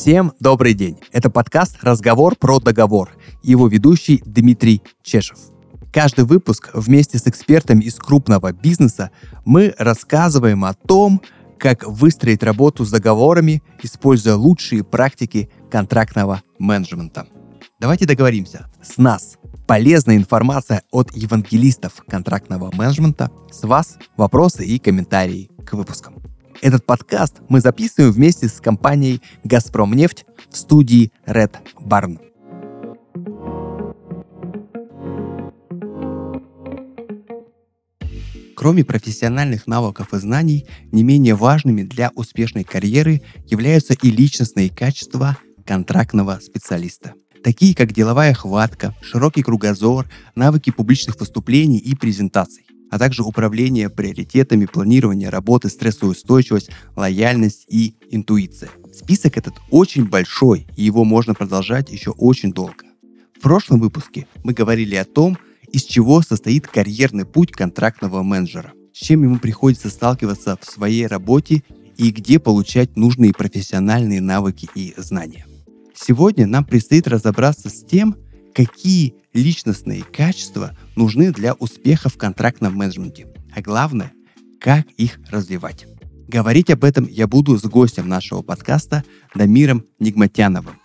Всем добрый день. Это подкаст «Разговор про договор». Его ведущий Дмитрий Чешев. Каждый выпуск вместе с экспертами из крупного бизнеса мы рассказываем о том, как выстроить работу с договорами, используя лучшие практики контрактного менеджмента. Давайте договоримся. С нас полезная информация от евангелистов контрактного менеджмента. С вас вопросы и комментарии к выпускам. Этот подкаст мы записываем вместе с компанией «Газпромнефть» в студии Red Barn. Кроме профессиональных навыков и знаний, не менее важными для успешной карьеры являются и личностные качества контрактного специалиста такие как деловая хватка, широкий кругозор, навыки публичных выступлений и презентаций а также управление приоритетами, планирование работы, стрессовая устойчивость, лояльность и интуиция. Список этот очень большой, и его можно продолжать еще очень долго. В прошлом выпуске мы говорили о том, из чего состоит карьерный путь контрактного менеджера, с чем ему приходится сталкиваться в своей работе и где получать нужные профессиональные навыки и знания. Сегодня нам предстоит разобраться с тем, какие личностные качества нужны для успеха в контрактном менеджменте, а главное, как их развивать. Говорить об этом я буду с гостем нашего подкаста Дамиром Нигматяновым.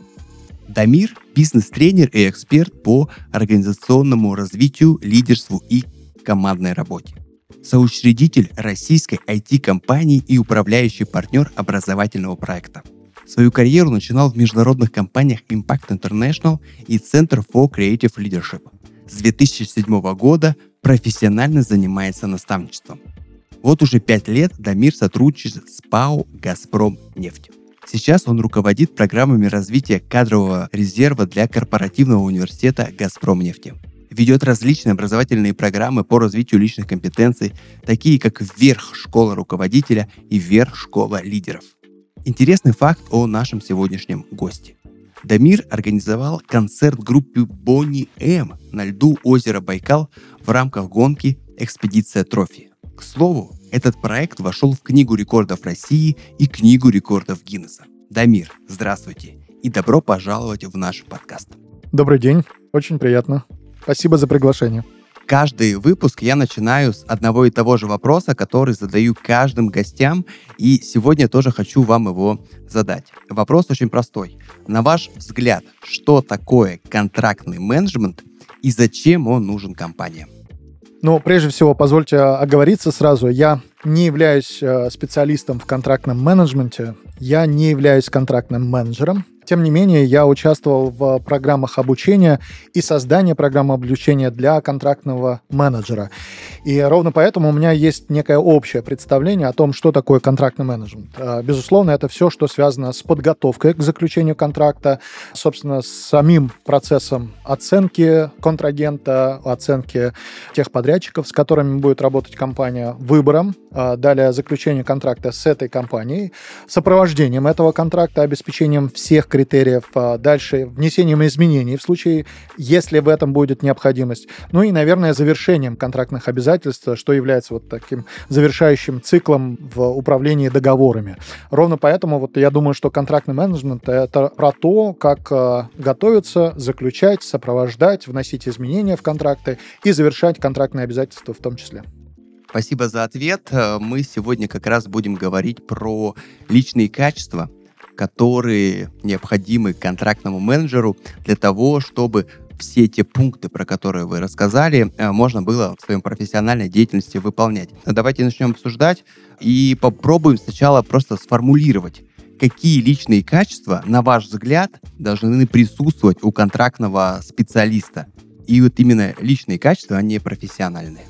Дамир – бизнес-тренер и эксперт по организационному развитию, лидерству и командной работе. Соучредитель российской IT-компании и управляющий партнер образовательного проекта – Свою карьеру начинал в международных компаниях Impact International и Center for Creative Leadership. С 2007 года профессионально занимается наставничеством. Вот уже пять лет Дамир сотрудничает с ПАО «Газпром нефть». Сейчас он руководит программами развития кадрового резерва для корпоративного университета «Газпром нефти». Ведет различные образовательные программы по развитию личных компетенций, такие как «Вверх школа руководителя» и «Вверх школа лидеров». Интересный факт о нашем сегодняшнем госте. Дамир организовал концерт группе Бонни М на льду озера Байкал в рамках гонки «Экспедиция Трофи». К слову, этот проект вошел в Книгу рекордов России и Книгу рекордов Гиннесса. Дамир, здравствуйте и добро пожаловать в наш подкаст. Добрый день, очень приятно. Спасибо за приглашение. Каждый выпуск я начинаю с одного и того же вопроса, который задаю каждым гостям, и сегодня тоже хочу вам его задать. Вопрос очень простой. На ваш взгляд, что такое контрактный менеджмент и зачем он нужен компаниям? Ну, прежде всего, позвольте оговориться сразу. Я не являюсь э, специалистом в контрактном менеджменте, я не являюсь контрактным менеджером, тем не менее, я участвовал в программах обучения и создания программы обучения для контрактного менеджера. И ровно поэтому у меня есть некое общее представление о том, что такое контрактный менеджмент. А, безусловно, это все, что связано с подготовкой к заключению контракта, собственно, с самим процессом оценки контрагента, оценки тех подрядчиков, с которыми будет работать компания, выбором, далее заключение контракта с этой компанией, сопровождением этого контракта, обеспечением всех критериев, а дальше внесением изменений в случае, если в этом будет необходимость. Ну и, наверное, завершением контрактных обязательств, что является вот таким завершающим циклом в управлении договорами. Ровно поэтому вот я думаю, что контрактный менеджмент — это про то, как а, готовиться, заключать, сопровождать, вносить изменения в контракты и завершать контрактные обязательства в том числе. Спасибо за ответ. Мы сегодня как раз будем говорить про личные качества, которые необходимы контрактному менеджеру для того, чтобы все те пункты, про которые вы рассказали, э, можно было в своем профессиональной деятельности выполнять. Давайте начнем обсуждать и попробуем сначала просто сформулировать, какие личные качества, на ваш взгляд, должны присутствовать у контрактного специалиста. И вот именно личные качества, а не профессиональные.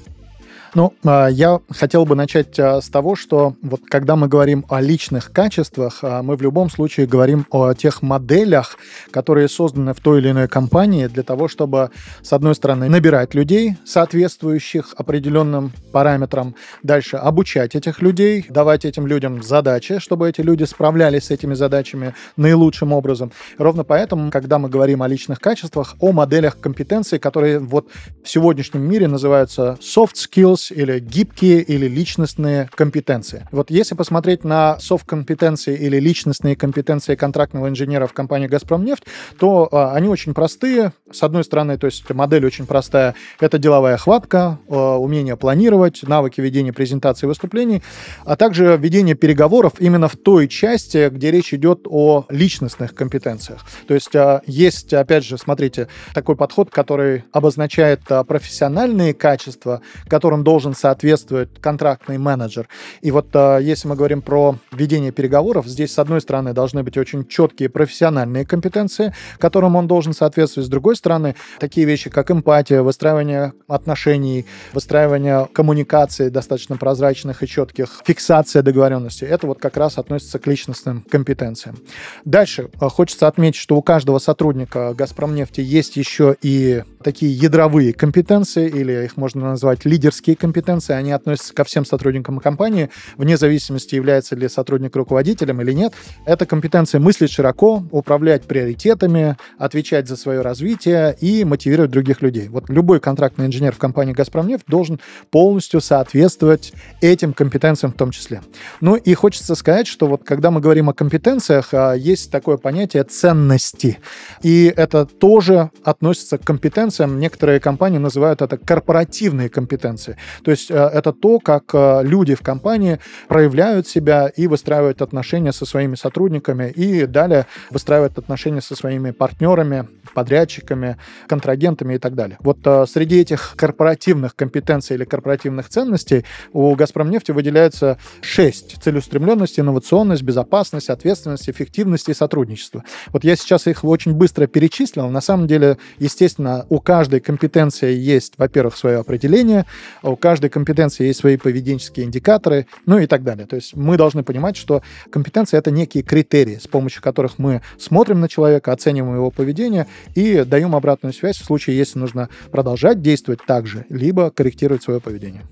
Ну, а, я хотел бы начать а, с того, что вот когда мы говорим о личных качествах, а, мы в любом случае говорим о тех моделях, которые созданы в той или иной компании для того, чтобы, с одной стороны, набирать людей, соответствующих определенным параметрам, дальше обучать этих людей, давать этим людям задачи, чтобы эти люди справлялись с этими задачами наилучшим образом. Ровно поэтому, когда мы говорим о личных качествах, о моделях компетенций, которые вот в сегодняшнем мире называются soft skills, skills или гибкие или личностные компетенции. Вот если посмотреть на софт-компетенции или личностные компетенции контрактного инженера в компании «Газпромнефть», то а, они очень простые. С одной стороны, то есть модель очень простая. Это деловая хватка, а, умение планировать, навыки ведения презентации и выступлений, а также ведение переговоров именно в той части, где речь идет о личностных компетенциях. То есть а, есть, опять же, смотрите, такой подход, который обозначает а, профессиональные качества, которым должен соответствовать контрактный менеджер. И вот а, если мы говорим про ведение переговоров, здесь, с одной стороны, должны быть очень четкие профессиональные компетенции, которым он должен соответствовать. С другой стороны, такие вещи, как эмпатия, выстраивание отношений, выстраивание коммуникации достаточно прозрачных и четких, фиксация договоренности, это вот как раз относится к личностным компетенциям. Дальше а, хочется отметить, что у каждого сотрудника «Газпромнефти» есть еще и такие ядровые компетенции, или их можно назвать лидерские компетенции. Они относятся ко всем сотрудникам компании, вне зависимости, является ли сотрудник руководителем или нет. Это компетенция мыслить широко, управлять приоритетами, отвечать за свое развитие и мотивировать других людей. Вот любой контрактный инженер в компании «Газпромнефть» должен полностью соответствовать этим компетенциям в том числе. Ну и хочется сказать, что вот когда мы говорим о компетенциях, а, есть такое понятие ценности. И это тоже относится к компетенциям. Некоторые компании называют это корпоративные компетенции. То есть э, это то, как э, люди в компании проявляют себя и выстраивают отношения со своими сотрудниками, и далее выстраивают отношения со своими партнерами, подрядчиками, контрагентами и так далее. Вот э, среди этих корпоративных компетенций или корпоративных ценностей у «Газпромнефти» выделяется шесть. Целеустремленность, инновационность, безопасность, ответственность, эффективность и сотрудничество. Вот я сейчас их очень быстро перечислил. На самом деле, естественно, у каждой компетенции есть, во-первых, свое определение, а у каждой компетенции есть свои поведенческие индикаторы, ну и так далее. То есть мы должны понимать, что компетенция — это некие критерии, с помощью которых мы смотрим на человека, оцениваем его поведение и даем обратную связь в случае, если нужно продолжать действовать так же, либо корректировать свое поведение.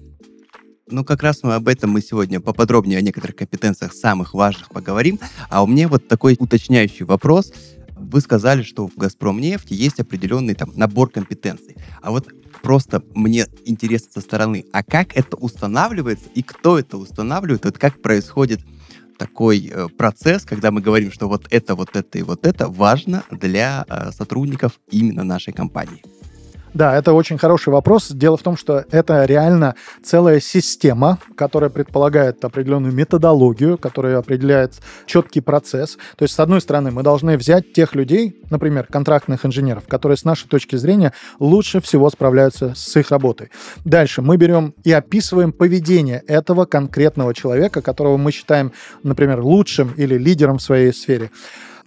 Ну, как раз мы об этом мы сегодня поподробнее о некоторых компетенциях самых важных поговорим. А у меня вот такой уточняющий вопрос. Вы сказали, что в «Газпромнефти» есть определенный там набор компетенций. А вот просто мне интересно со стороны, а как это устанавливается и кто это устанавливает? Вот как происходит такой э, процесс, когда мы говорим, что вот это, вот это и вот это важно для э, сотрудников именно нашей компании? Да, это очень хороший вопрос. Дело в том, что это реально целая система, которая предполагает определенную методологию, которая определяет четкий процесс. То есть, с одной стороны, мы должны взять тех людей, например, контрактных инженеров, которые с нашей точки зрения лучше всего справляются с их работой. Дальше мы берем и описываем поведение этого конкретного человека, которого мы считаем, например, лучшим или лидером в своей сфере.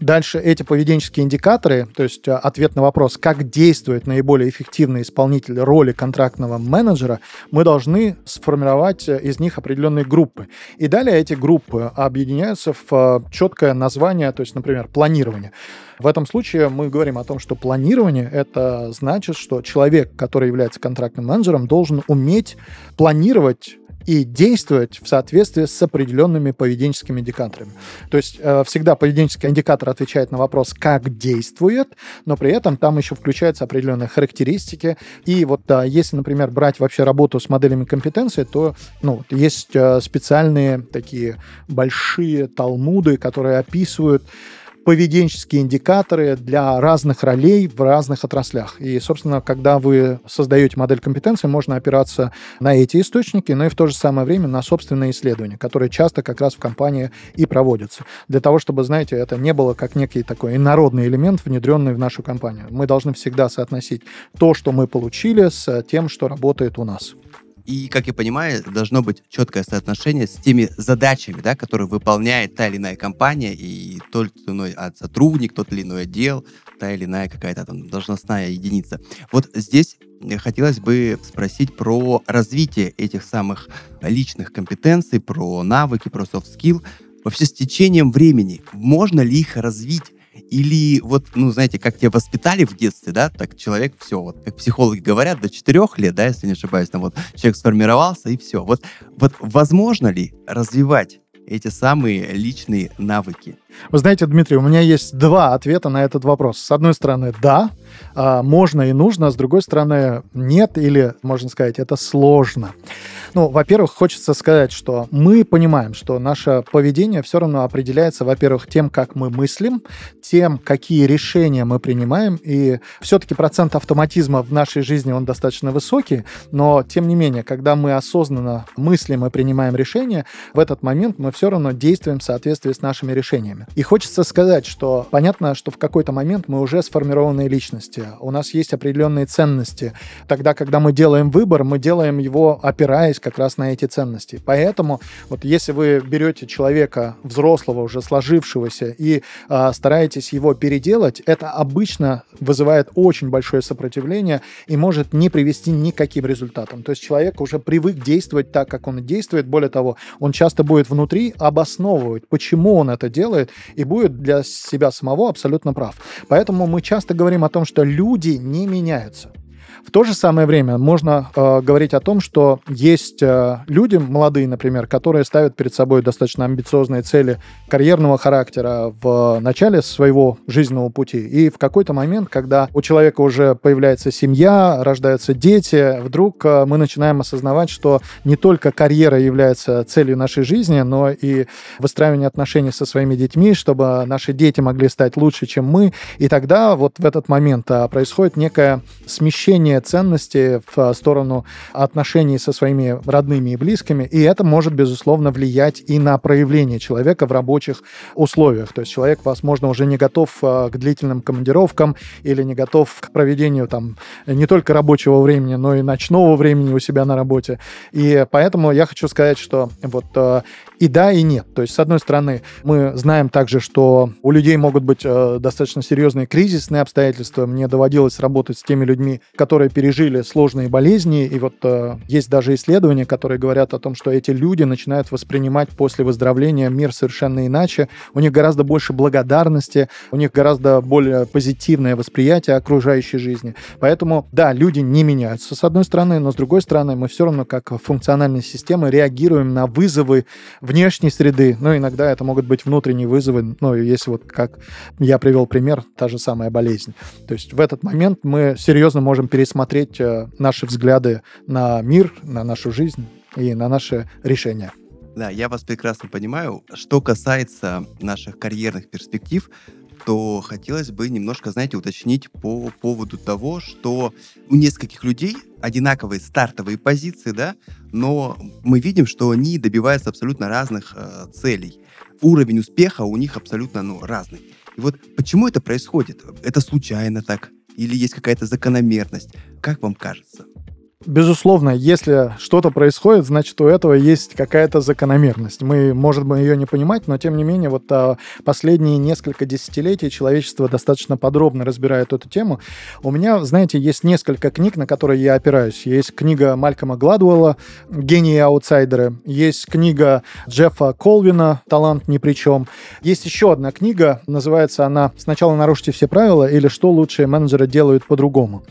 Дальше эти поведенческие индикаторы, то есть э, ответ на вопрос, как действует наиболее эффективный исполнитель роли контрактного менеджера, мы должны сформировать э, из них определенные группы. И далее эти группы объединяются в э, четкое название, то есть, например, планирование. В этом случае мы говорим о том, что планирование — это значит, что человек, который является контрактным менеджером, должен уметь планировать и действовать в соответствии с определенными поведенческими индикаторами. То есть э, всегда поведенческий индикатор отвечает на вопрос, как действует, но при этом там еще включаются определенные характеристики. И вот да, если, например, брать вообще работу с моделями компетенции, то ну, есть э, специальные такие большие талмуды, которые описывают поведенческие индикаторы для разных ролей в разных отраслях. И, собственно, когда вы создаете модель компетенции, можно опираться на эти источники, но и в то же самое время на собственные исследования, которые часто как раз в компании и проводятся. Для того, чтобы, знаете, это не было как некий такой инородный элемент, внедренный в нашу компанию. Мы должны всегда соотносить то, что мы получили, с тем, что работает у нас. И, как я понимаю, должно быть четкое соотношение с теми задачами, да, которые выполняет та или иная компания, и тот или иной сотрудник, тот или иной отдел, та или иная какая-то там должностная единица. Вот здесь хотелось бы спросить про развитие этих самых личных компетенций, про навыки, про soft skill. Вообще с течением времени можно ли их развить или вот, ну, знаете, как тебя воспитали в детстве, да, так человек все, вот, как психологи говорят, до четырех лет, да, если не ошибаюсь, там вот человек сформировался и все. Вот, вот возможно ли развивать эти самые личные навыки? Вы знаете, Дмитрий, у меня есть два ответа на этот вопрос. С одной стороны, да, а, можно и нужно, а с другой стороны, нет или, можно сказать, это сложно. Ну, во-первых, хочется сказать, что мы понимаем, что наше поведение все равно определяется, во-первых, тем, как мы мыслим, тем, какие решения мы принимаем, и все-таки процент автоматизма в нашей жизни, он достаточно высокий, но, тем не менее, когда мы осознанно мыслим и принимаем решения, в этот момент мы все равно действуем в соответствии с нашими решениями. И хочется сказать, что понятно, что в какой-то момент мы уже сформированные личности, у нас есть определенные ценности. Тогда, когда мы делаем выбор, мы делаем его опираясь как раз на эти ценности. Поэтому вот если вы берете человека взрослого, уже сложившегося, и э, стараетесь его переделать, это обычно вызывает очень большое сопротивление и может не привести ни к каким результатам. То есть человек уже привык действовать так, как он действует. Более того, он часто будет внутри обосновывать, почему он это делает, и будет для себя самого абсолютно прав. Поэтому мы часто говорим о том, что люди не меняются. В то же самое время можно э, говорить о том, что есть э, люди молодые, например, которые ставят перед собой достаточно амбициозные цели карьерного характера в начале своего жизненного пути. И в какой-то момент, когда у человека уже появляется семья, рождаются дети, вдруг э, мы начинаем осознавать, что не только карьера является целью нашей жизни, но и выстраивание отношений со своими детьми, чтобы наши дети могли стать лучше, чем мы. И тогда вот в этот момент э, происходит некое смещение изменение ценности в а, сторону отношений со своими родными и близкими, и это может, безусловно, влиять и на проявление человека в рабочих условиях. То есть человек, возможно, уже не готов а, к длительным командировкам или не готов к проведению там не только рабочего времени, но и ночного времени у себя на работе. И поэтому я хочу сказать, что вот а, и да, и нет. То есть, с одной стороны, мы знаем также, что у людей могут быть э, достаточно серьезные кризисные обстоятельства. Мне доводилось работать с теми людьми, которые пережили сложные болезни. И вот э, есть даже исследования, которые говорят о том, что эти люди начинают воспринимать после выздоровления мир совершенно иначе. У них гораздо больше благодарности, у них гораздо более позитивное восприятие окружающей жизни. Поэтому, да, люди не меняются, с одной стороны, но с другой стороны, мы все равно как функциональная система реагируем на вызовы внешней среды, но иногда это могут быть внутренние вызовы, ну, если вот как я привел пример, та же самая болезнь. То есть в этот момент мы серьезно можем пересмотреть э, наши взгляды на мир, на нашу жизнь и на наши решения. Да, я вас прекрасно понимаю. Что касается наших карьерных перспектив, то хотелось бы немножко, знаете, уточнить по поводу того, что у нескольких людей одинаковые стартовые позиции, да, но мы видим, что они добиваются абсолютно разных э, целей. Уровень успеха у них абсолютно ну, разный. И вот почему это происходит? Это случайно так? Или есть какая-то закономерность? Как вам кажется? Безусловно, если что-то происходит, значит, у этого есть какая-то закономерность. Мы, может быть, ее не понимать, но, тем не менее, вот а, последние несколько десятилетий человечество достаточно подробно разбирает эту тему. У меня, знаете, есть несколько книг, на которые я опираюсь. Есть книга Малькома Гладуэлла «Гении аутсайдеры», есть книга Джеффа Колвина «Талант ни при чем». Есть еще одна книга, называется она «Сначала нарушите все правила» или «Что лучшие менеджеры делают по-другому».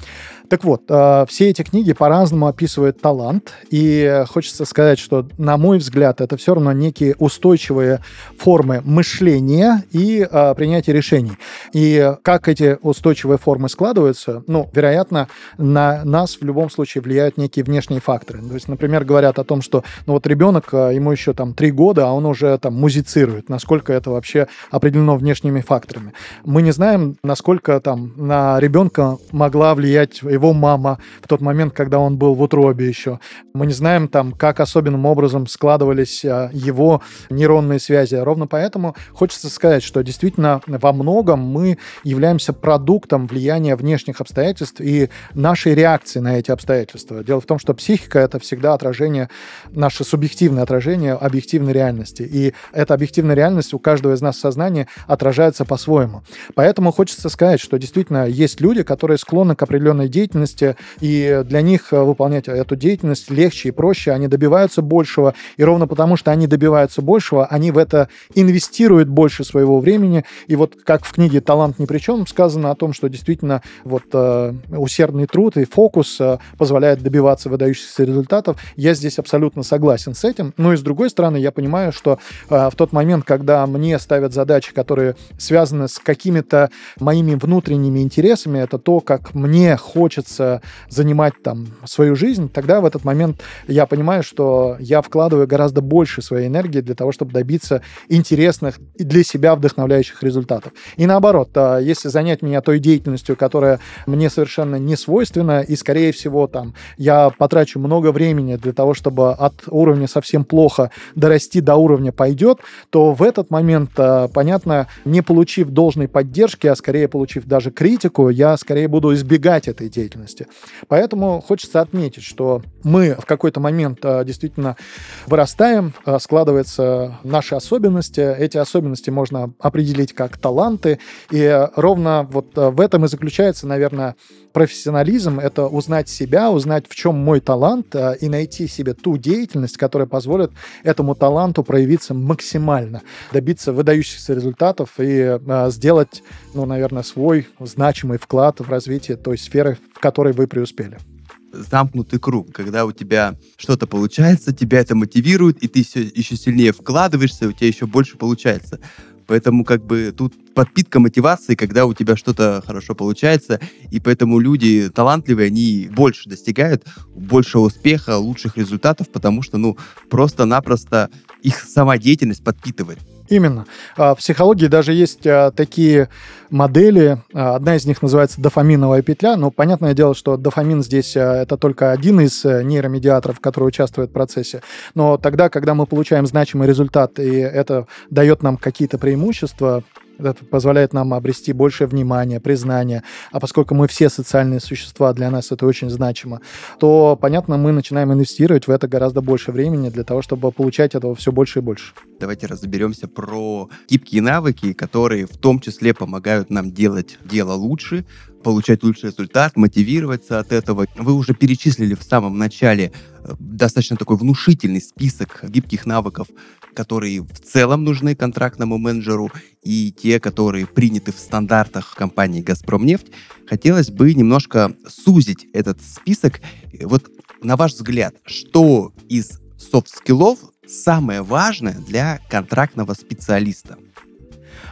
Так вот, э, все эти книги по-разному описывают талант, и хочется сказать, что, на мой взгляд, это все равно некие устойчивые формы мышления и э, принятия решений. И как эти устойчивые формы складываются, ну, вероятно, на нас в любом случае влияют некие внешние факторы. То есть, например, говорят о том, что, ну, вот ребенок, э, ему еще там три года, а он уже там музицирует. Насколько это вообще определено внешними факторами. Мы не знаем, насколько там на ребенка могла влиять его мама в тот момент, когда он был в утробе еще. Мы не знаем там, как особенным образом складывались а, его нейронные связи. Ровно поэтому хочется сказать, что действительно во многом мы являемся продуктом влияния внешних обстоятельств и нашей реакции на эти обстоятельства. Дело в том, что психика — это всегда отражение, наше субъективное отражение объективной реальности. И эта объективная реальность у каждого из нас в сознании отражается по-своему. Поэтому хочется сказать, что действительно есть люди, которые склонны к определенной деятельности, деятельности, и для них э, выполнять эту деятельность легче и проще, они добиваются большего, и ровно потому, что они добиваются большего, они в это инвестируют больше своего времени, и вот как в книге «Талант ни при чем» сказано о том, что действительно вот э, усердный труд и фокус э, позволяет добиваться выдающихся результатов, я здесь абсолютно согласен с этим, но и с другой стороны, я понимаю, что в тот момент, когда мне ставят задачи, которые связаны с какими-то моими внутренними интересами, это то, как мне хочется хочется занимать там свою жизнь, тогда в этот момент я понимаю, что я вкладываю гораздо больше своей энергии для того, чтобы добиться интересных и для себя вдохновляющих результатов. И наоборот, а, если занять меня той деятельностью, которая мне совершенно не свойственна, и, скорее всего, там, я потрачу много времени для того, чтобы от уровня совсем плохо дорасти до уровня пойдет, то в этот момент, а, понятно, не получив должной поддержки, а скорее получив даже критику, я скорее буду избегать этой деятельности. Поэтому хочется отметить, что мы в какой-то момент а, действительно вырастаем, складываются наши особенности. Эти особенности можно определить как таланты, и ровно вот в этом и заключается, наверное, профессионализм — это узнать себя, узнать, в чем мой талант, и найти себе ту деятельность, которая позволит этому таланту проявиться максимально, добиться выдающихся результатов и сделать, ну, наверное, свой значимый вклад в развитие той сферы, в которой вы преуспели замкнутый круг, когда у тебя что-то получается, тебя это мотивирует, и ты еще сильнее вкладываешься, у тебя еще больше получается. Поэтому как бы тут подпитка мотивации, когда у тебя что-то хорошо получается, и поэтому люди талантливые, они больше достигают, больше успеха, лучших результатов, потому что, ну, просто-напросто их сама деятельность подпитывает. Именно. А, в психологии даже есть а, такие модели. А, одна из них называется дофаминовая петля. Но понятное дело, что дофамин здесь это только один из э, нейромедиаторов, который участвует в процессе. Но тогда, когда мы получаем значимый результат, и это дает нам какие-то преимущества, это позволяет нам обрести больше внимания, признания. А поскольку мы все социальные существа, для нас это очень значимо, то, понятно, мы начинаем инвестировать в это гораздо больше времени для того, чтобы получать этого все больше и больше. Давайте разберемся про гибкие навыки, которые в том числе помогают нам делать дело лучше, получать лучший результат, мотивироваться от этого. Вы уже перечислили в самом начале достаточно такой внушительный список гибких навыков, которые в целом нужны контрактному менеджеру, и те, которые приняты в стандартах компании «Газпромнефть». Хотелось бы немножко сузить этот список. Вот на ваш взгляд, что из софт-скиллов самое важное для контрактного специалиста?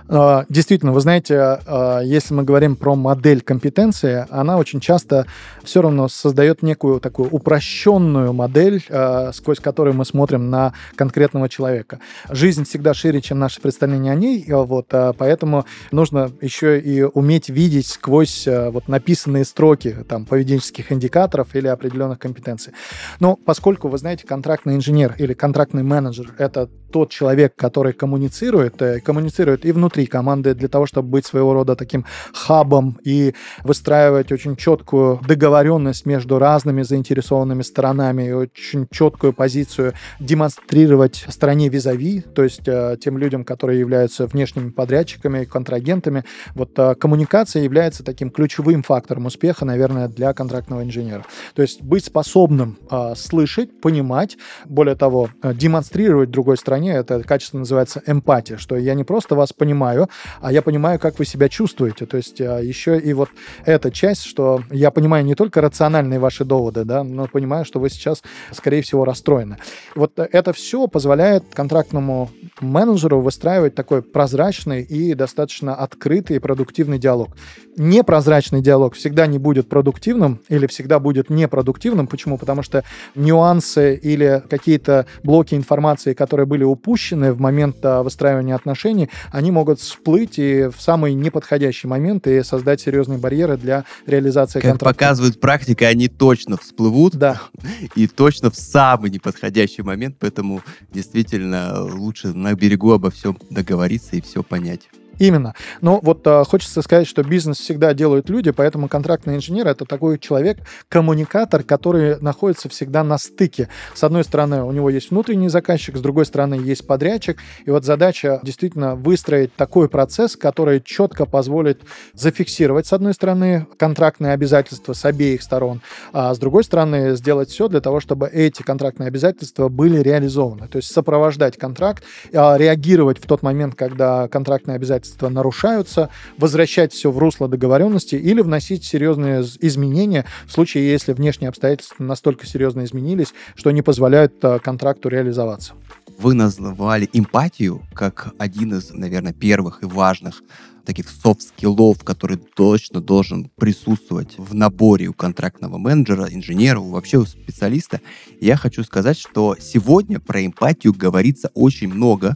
А, действительно, вы знаете, а, если мы говорим про модель компетенции, она очень часто все равно создает некую такую упрощенную модель, а, сквозь которую мы смотрим на конкретного человека. Жизнь всегда шире, чем наше представление о ней, вот, поэтому нужно еще и уметь видеть сквозь вот написанные строки там, поведенческих индикаторов или определенных компетенций. Но поскольку, вы знаете, контрактный инженер или контрактный менеджер — это тот человек, который коммуницирует, э, коммуницирует и внутри внутри команды для того, чтобы быть своего рода таким хабом и выстраивать очень четкую договоренность между разными заинтересованными сторонами и очень четкую позицию демонстрировать стране визави, то есть э, тем людям, которые являются внешними подрядчиками, контрагентами. Вот э, коммуникация является таким ключевым фактором успеха, наверное, для контрактного инженера. То есть быть способным э, слышать, понимать, более того, демонстрировать другой стране, это качество называется эмпатия, что я не просто вас понимаю, понимаю, а я понимаю, как вы себя чувствуете. То есть а, еще и вот эта часть, что я понимаю не только рациональные ваши доводы, да, но понимаю, что вы сейчас, скорее всего, расстроены. Вот это все позволяет контрактному менеджеру выстраивать такой прозрачный и достаточно открытый и продуктивный диалог. Непрозрачный диалог всегда не будет продуктивным или всегда будет непродуктивным. Почему? Потому что нюансы или какие-то блоки информации, которые были упущены в момент а, выстраивания отношений, они могут могут всплыть и в самый неподходящий момент и создать серьезные барьеры для реализации как контракта. Как показывает практика, они точно всплывут. Да. И точно в самый неподходящий момент, поэтому действительно лучше на берегу обо всем договориться и все понять. Именно. Но вот а, хочется сказать, что бизнес всегда делают люди, поэтому контрактный инженер это такой человек, коммуникатор, который находится всегда на стыке. С одной стороны, у него есть внутренний заказчик, с другой стороны, есть подрядчик. И вот задача действительно выстроить такой процесс, который четко позволит зафиксировать, с одной стороны, контрактные обязательства с обеих сторон, а с другой стороны, сделать все для того, чтобы эти контрактные обязательства были реализованы. То есть сопровождать контракт, а, реагировать в тот момент, когда контрактные обязательства обязательства нарушаются, возвращать все в русло договоренности или вносить серьезные изменения в случае, если внешние обстоятельства настолько серьезно изменились, что не позволяют э, контракту реализоваться. Вы назвали эмпатию как один из, наверное, первых и важных таких софт-скиллов, который точно должен присутствовать в наборе у контрактного менеджера, инженера, вообще у специалиста, я хочу сказать, что сегодня про эмпатию говорится очень много,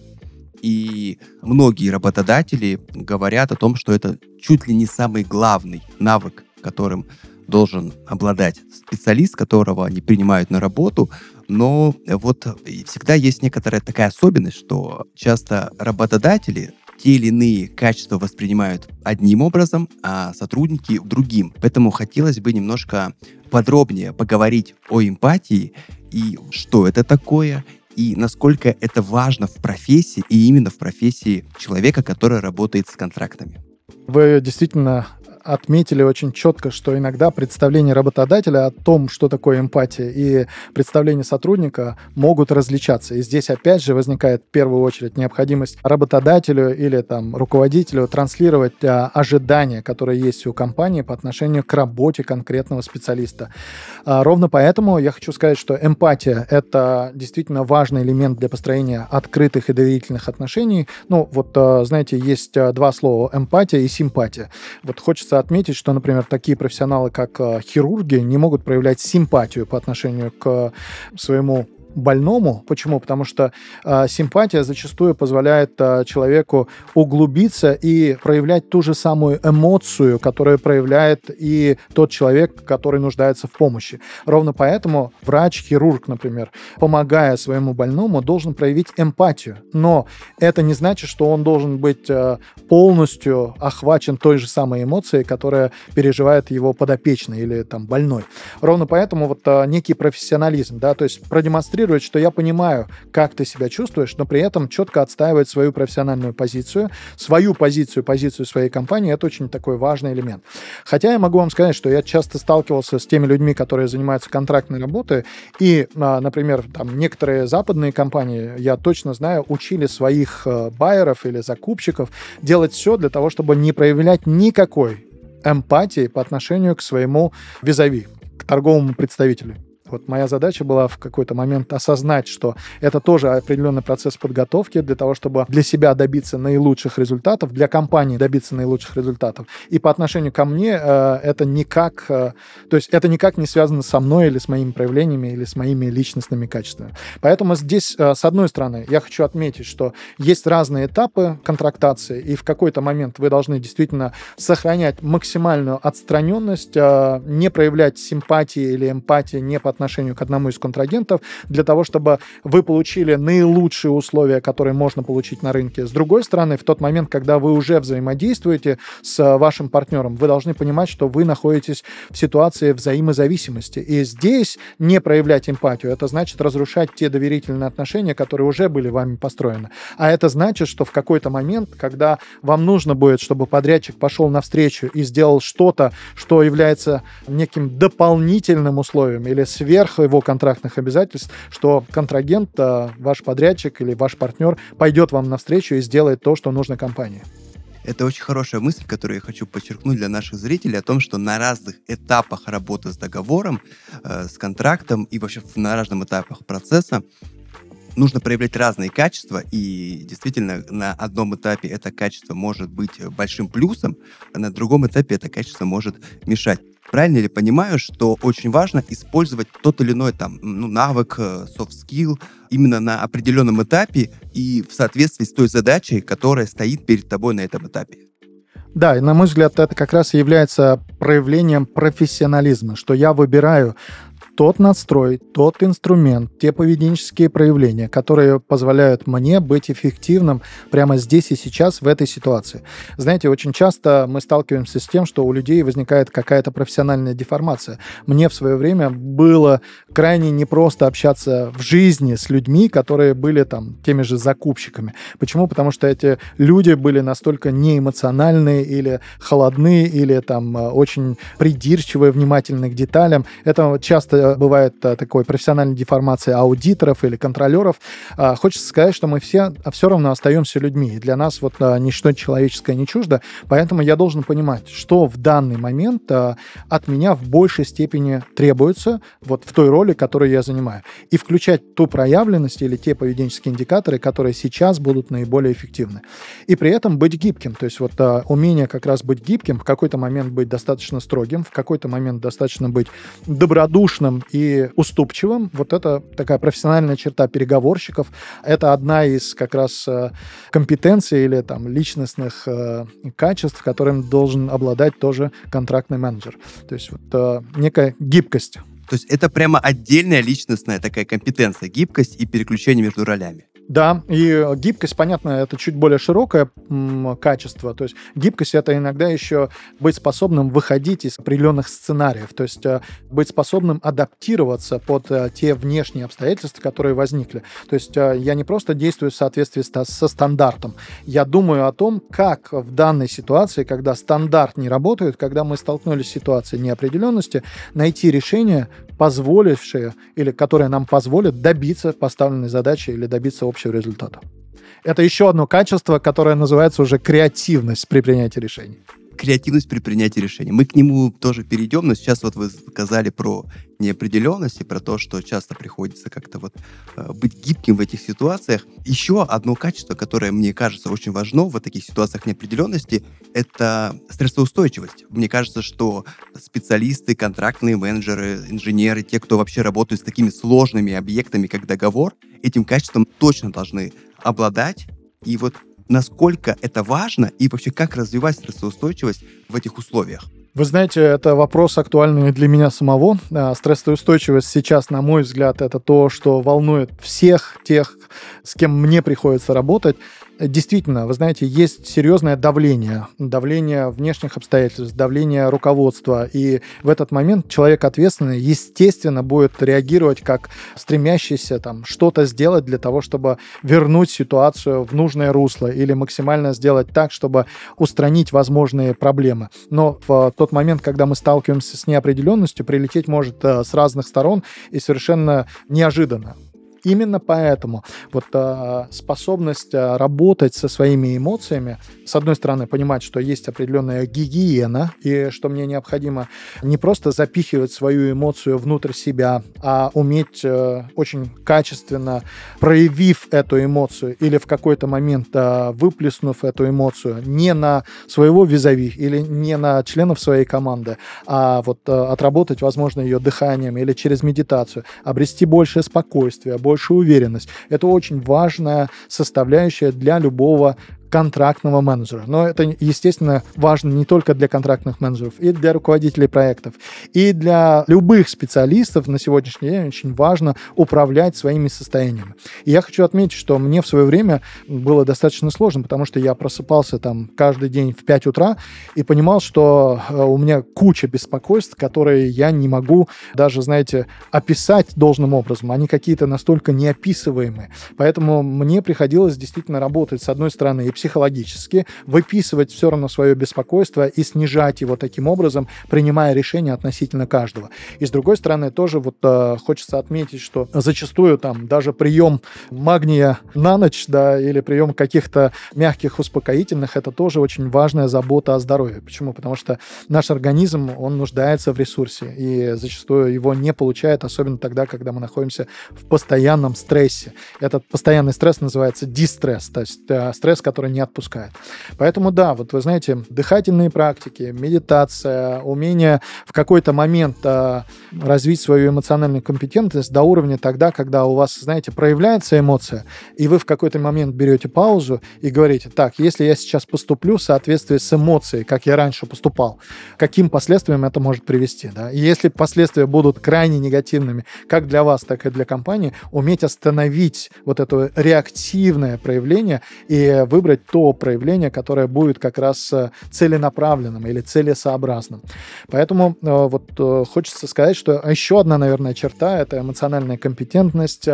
и многие работодатели говорят о том, что это чуть ли не самый главный навык, которым должен обладать специалист, которого они принимают на работу, но вот всегда есть некоторая такая особенность, что часто работодатели те или иные качества воспринимают одним образом, а сотрудники другим. Поэтому хотелось бы немножко подробнее поговорить о эмпатии и что это такое, и насколько это важно в профессии, и именно в профессии человека, который работает с контрактами. Вы действительно отметили очень четко, что иногда представление работодателя о том, что такое эмпатия, и представление сотрудника могут различаться. И здесь опять же возникает в первую очередь необходимость работодателю или там руководителю транслировать а, ожидания, которые есть у компании по отношению к работе конкретного специалиста. А, ровно поэтому я хочу сказать, что эмпатия — это действительно важный элемент для построения открытых и доверительных отношений. Ну, вот, а, знаете, есть а, два слова — эмпатия и симпатия. Вот хочется отметить, что, например, такие профессионалы, как э, хирурги, не могут проявлять симпатию по отношению к своему больному. Почему? Потому что э, симпатия зачастую позволяет э, человеку углубиться и проявлять ту же самую эмоцию, которую проявляет и тот человек, который нуждается в помощи. Ровно поэтому врач-хирург, например, помогая своему больному, должен проявить эмпатию. Но это не значит, что он должен быть э, полностью охвачен той же самой эмоцией, которая переживает его подопечный или там больной. Ровно поэтому вот э, некий профессионализм, да, то есть продемонстрировать демонстрирует, что я понимаю, как ты себя чувствуешь, но при этом четко отстаивает свою профессиональную позицию, свою позицию, позицию своей компании. Это очень такой важный элемент. Хотя я могу вам сказать, что я часто сталкивался с теми людьми, которые занимаются контрактной работой, и, а, например, там некоторые западные компании, я точно знаю, учили своих э, байеров или закупщиков делать все для того, чтобы не проявлять никакой эмпатии по отношению к своему визави, к торговому представителю. Вот моя задача была в какой-то момент осознать, что это тоже определенный процесс подготовки для того, чтобы для себя добиться наилучших результатов, для компании добиться наилучших результатов. И по отношению ко мне э, это никак, э, то есть это никак не связано со мной или с моими проявлениями или с моими личностными качествами. Поэтому здесь, э, с одной стороны, я хочу отметить, что есть разные этапы контрактации, и в какой-то момент вы должны действительно сохранять максимальную отстраненность, не проявлять симпатии или эмпатии не по отношению к одному из контрагентов для того, чтобы вы получили наилучшие условия, которые можно получить на рынке. С другой стороны, в тот момент, когда вы уже взаимодействуете с вашим партнером, вы должны понимать, что вы находитесь в ситуации взаимозависимости. И здесь не проявлять эмпатию, это значит разрушать те доверительные отношения, которые уже были вами построены. А это значит, что в какой-то момент, когда вам нужно будет, чтобы подрядчик пошел навстречу и сделал что-то, что является неким дополнительным условием или связью сверх его контрактных обязательств, что контрагент, э, ваш подрядчик или ваш партнер пойдет вам навстречу и сделает то, что нужно компании. Это очень хорошая мысль, которую я хочу подчеркнуть для наших зрителей о том, что на разных этапах работы с договором, э, с контрактом и вообще на разных этапах процесса нужно проявлять разные качества, и действительно на одном этапе это качество может быть большим плюсом, а на другом этапе это качество может мешать. Правильно ли понимаю, что очень важно использовать тот или иной там, ну, навык, э, soft skill именно на определенном этапе и в соответствии с той задачей, которая стоит перед тобой на этом этапе? Да, и на мой взгляд, это как раз и является проявлением профессионализма, что я выбираю тот настрой, тот инструмент, те поведенческие проявления, которые позволяют мне быть эффективным прямо здесь и сейчас в этой ситуации. Знаете, очень часто мы сталкиваемся с тем, что у людей возникает какая-то профессиональная деформация. Мне в свое время было крайне непросто общаться в жизни с людьми, которые были там теми же закупщиками. Почему? Потому что эти люди были настолько неэмоциональные или холодные, или там очень придирчивые, внимательны к деталям. Это часто бывает такой профессиональной деформацией аудиторов или контролеров. Хочется сказать, что мы все все равно остаемся людьми. И для нас вот ничто человеческое не чуждо, поэтому я должен понимать, что в данный момент от меня в большей степени требуется вот в той роли, которую я занимаю. И включать ту проявленность или те поведенческие индикаторы, которые сейчас будут наиболее эффективны. И при этом быть гибким. То есть вот а, умение как раз быть гибким, в какой-то момент быть достаточно строгим, в какой-то момент достаточно быть добродушным и уступчивым. Вот это такая профессиональная черта переговорщиков. Это одна из как раз а, компетенций или там личностных а, качеств, которым должен обладать тоже контрактный менеджер. То есть вот а, некая гибкость. То есть это прямо отдельная личностная такая компетенция, гибкость и переключение между ролями. Да, и гибкость, понятно, это чуть более широкое качество. То есть гибкость это иногда еще быть способным выходить из определенных сценариев, то есть э, быть способным адаптироваться под э, те внешние обстоятельства, которые возникли. То есть э, я не просто действую в соответствии со стандартом, я думаю о том, как в данной ситуации, когда стандарт не работает, когда мы столкнулись с ситуацией неопределенности, найти решение, позволившее или которое нам позволит добиться поставленной задачи или добиться общего результата. Это еще одно качество, которое называется уже креативность при принятии решений креативность при принятии решений. Мы к нему тоже перейдем, но сейчас вот вы сказали про неопределенность и про то, что часто приходится как-то вот э, быть гибким в этих ситуациях. Еще одно качество, которое мне кажется очень важно в таких ситуациях неопределенности, это стрессоустойчивость. Мне кажется, что специалисты, контрактные менеджеры, инженеры, те, кто вообще работают с такими сложными объектами, как договор, этим качеством точно должны обладать. И вот насколько это важно и вообще как развивать стрессоустойчивость в этих условиях? Вы знаете, это вопрос актуальный для меня самого. А, стрессоустойчивость сейчас, на мой взгляд, это то, что волнует всех тех, с кем мне приходится работать. Действительно, вы знаете, есть серьезное давление, давление внешних обстоятельств, давление руководства, и в этот момент человек ответственный, естественно, будет реагировать как стремящийся там что-то сделать для того, чтобы вернуть ситуацию в нужное русло или максимально сделать так, чтобы устранить возможные проблемы. Но в тот момент, когда мы сталкиваемся с неопределенностью, прилететь может э, с разных сторон и совершенно неожиданно. Именно поэтому вот э, способность э, работать со своими эмоциями, с одной стороны, понимать, что есть определенная гигиена, и что мне необходимо не просто запихивать свою эмоцию внутрь себя, а уметь э, очень качественно, проявив эту эмоцию или в какой-то момент выплеснув эту эмоцию не на своего визави или не на членов своей команды, а вот отработать, возможно, ее дыханием или через медитацию, обрести большее спокойствие, больше большую уверенность. Это очень важная составляющая для любого контрактного менеджера. Но это, естественно, важно не только для контрактных менеджеров, и для руководителей проектов, и для любых специалистов на сегодняшний день очень важно управлять своими состояниями. И я хочу отметить, что мне в свое время было достаточно сложно, потому что я просыпался там каждый день в 5 утра и понимал, что э, у меня куча беспокойств, которые я не могу даже, знаете, описать должным образом. Они какие-то настолько неописываемые. Поэтому мне приходилось действительно работать, с одной стороны, и психологически, выписывать все равно свое беспокойство и снижать его таким образом, принимая решения относительно каждого. И с другой стороны, тоже вот э, хочется отметить, что зачастую там даже прием магния на ночь, да, или прием каких-то мягких успокоительных, это тоже очень важная забота о здоровье. Почему? Потому что наш организм, он нуждается в ресурсе, и зачастую его не получает, особенно тогда, когда мы находимся в постоянном стрессе. Этот постоянный стресс называется дистресс, то есть э, стресс, который который не отпускает. Поэтому да, вот вы знаете, дыхательные практики, медитация, умение в какой-то момент а, развить свою эмоциональную компетентность до уровня тогда, когда у вас, знаете, проявляется эмоция, и вы в какой-то момент берете паузу и говорите, так, если я сейчас поступлю в соответствии с эмоцией, как я раньше поступал, каким последствиям это может привести, да? И если последствия будут крайне негативными, как для вас, так и для компании, уметь остановить вот это реактивное проявление и выбрать выбрать то проявление, которое будет как раз э, целенаправленным или целесообразным. Поэтому э, вот э, хочется сказать, что еще одна, наверное, черта — это эмоциональная компетентность,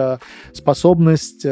способность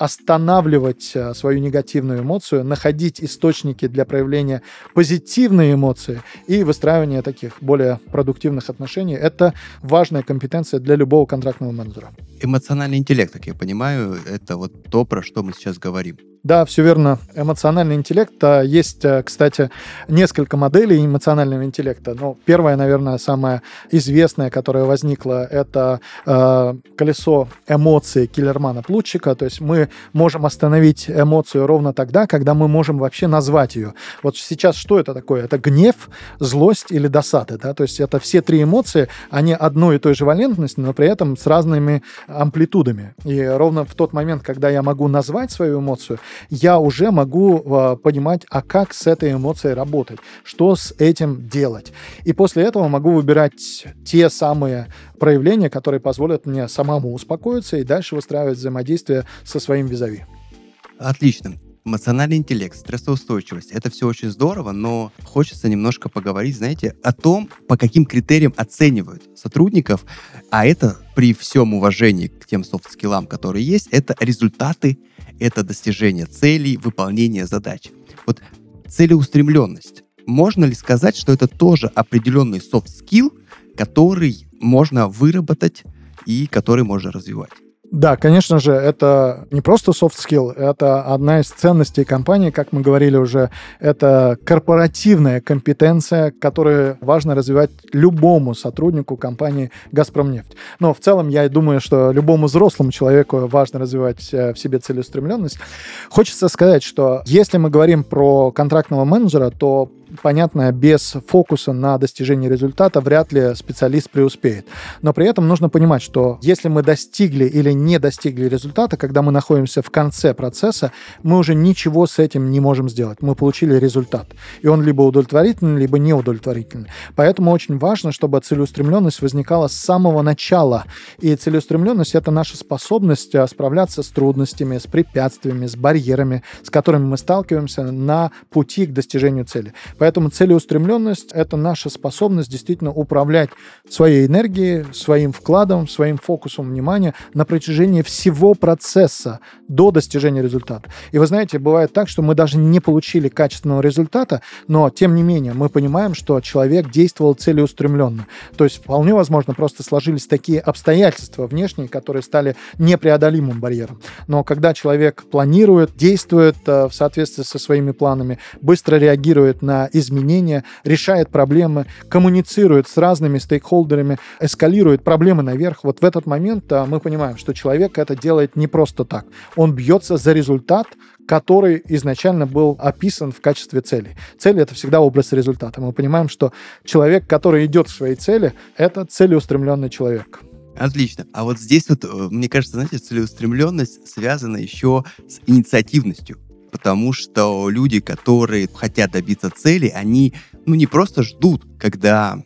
останавливать э, свою негативную эмоцию, находить источники для проявления позитивной эмоции и выстраивания таких более продуктивных отношений. Это важная компетенция для любого контрактного менеджера. Эмоциональный интеллект, как я понимаю, это вот то, про что мы сейчас говорим. Да, все верно. Эмоциональный интеллект. А, есть, э, кстати, несколько моделей эмоционального интеллекта. Ну, первая, наверное, самая известная, которая возникла, это э, колесо эмоций Киллермана Плутчика. То есть мы можем остановить эмоцию ровно тогда, когда мы можем вообще назвать ее. Вот сейчас что это такое? Это гнев, злость или досада. Да? То есть это все три эмоции, они одной и той же валентности, но при этом с разными амплитудами. И ровно в тот момент, когда я могу назвать свою эмоцию, я уже могу э, понимать, а как с этой эмоцией работать, что с этим делать. И после этого могу выбирать те самые проявления, которые позволят мне самому успокоиться и дальше выстраивать взаимодействие со своим визави. Отлично. Эмоциональный интеллект, стрессоустойчивость. Это все очень здорово, но хочется немножко поговорить, знаете, о том, по каким критериям оценивают сотрудников. А это при всем уважении к тем софт-скиллам, которые есть, это результаты это достижение целей, выполнение задач. Вот целеустремленность. Можно ли сказать, что это тоже определенный skill, который можно выработать и который можно развивать? Да, конечно же, это не просто soft skill, это одна из ценностей компании, как мы говорили уже, это корпоративная компетенция, которую важно развивать любому сотруднику компании «Газпромнефть». Но в целом я думаю, что любому взрослому человеку важно развивать э, в себе целеустремленность. Хочется сказать, что если мы говорим про контрактного менеджера, то понятно, без фокуса на достижение результата вряд ли специалист преуспеет. Но при этом нужно понимать, что если мы достигли или не достигли результата, когда мы находимся в конце процесса, мы уже ничего с этим не можем сделать. Мы получили результат. И он либо удовлетворительный, либо неудовлетворительный. Поэтому очень важно, чтобы целеустремленность возникала с самого начала. И целеустремленность — это наша способность а, справляться с трудностями, с препятствиями, с барьерами, с которыми мы сталкиваемся на пути к достижению цели. Поэтому целеустремленность — это наша способность действительно управлять своей энергией, своим вкладом, своим фокусом внимания на протяжении всего процесса до достижения результата. И вы знаете, бывает так, что мы даже не получили качественного результата, но тем не менее мы понимаем, что человек действовал целеустремленно. То есть вполне возможно просто сложились такие обстоятельства внешние, которые стали непреодолимым барьером. Но когда человек планирует, действует э, в соответствии со своими планами, быстро реагирует на изменения, решает проблемы, коммуницирует с разными стейкхолдерами, эскалирует проблемы наверх. Вот в этот момент а, мы понимаем, что человек это делает не просто так. Он бьется за результат, который изначально был описан в качестве цели. Цель — это всегда образ результата. Мы понимаем, что человек, который идет к своей цели, это целеустремленный человек. Отлично. А вот здесь вот, э, мне кажется, знаете, целеустремленность связана еще с инициативностью потому что люди, которые хотят добиться цели, они ну, не просто ждут, когда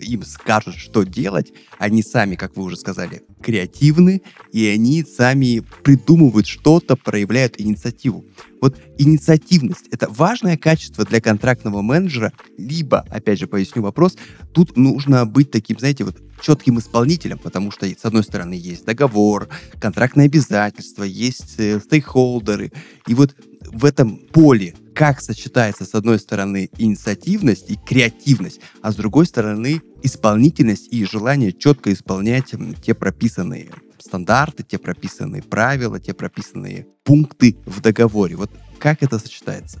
им скажут, что делать, они сами, как вы уже сказали, креативны, и они сами придумывают что-то, проявляют инициативу. Вот инициативность — это важное качество для контрактного менеджера, либо, опять же, поясню вопрос, тут нужно быть таким, знаете, вот четким исполнителем, потому что, с одной стороны, есть договор, контрактные обязательства, есть э, стейкхолдеры, и вот в этом поле как сочетается с одной стороны инициативность и креативность, а с другой стороны исполнительность и желание четко исполнять те прописанные стандарты, те прописанные правила, те прописанные пункты в договоре. Вот как это сочетается?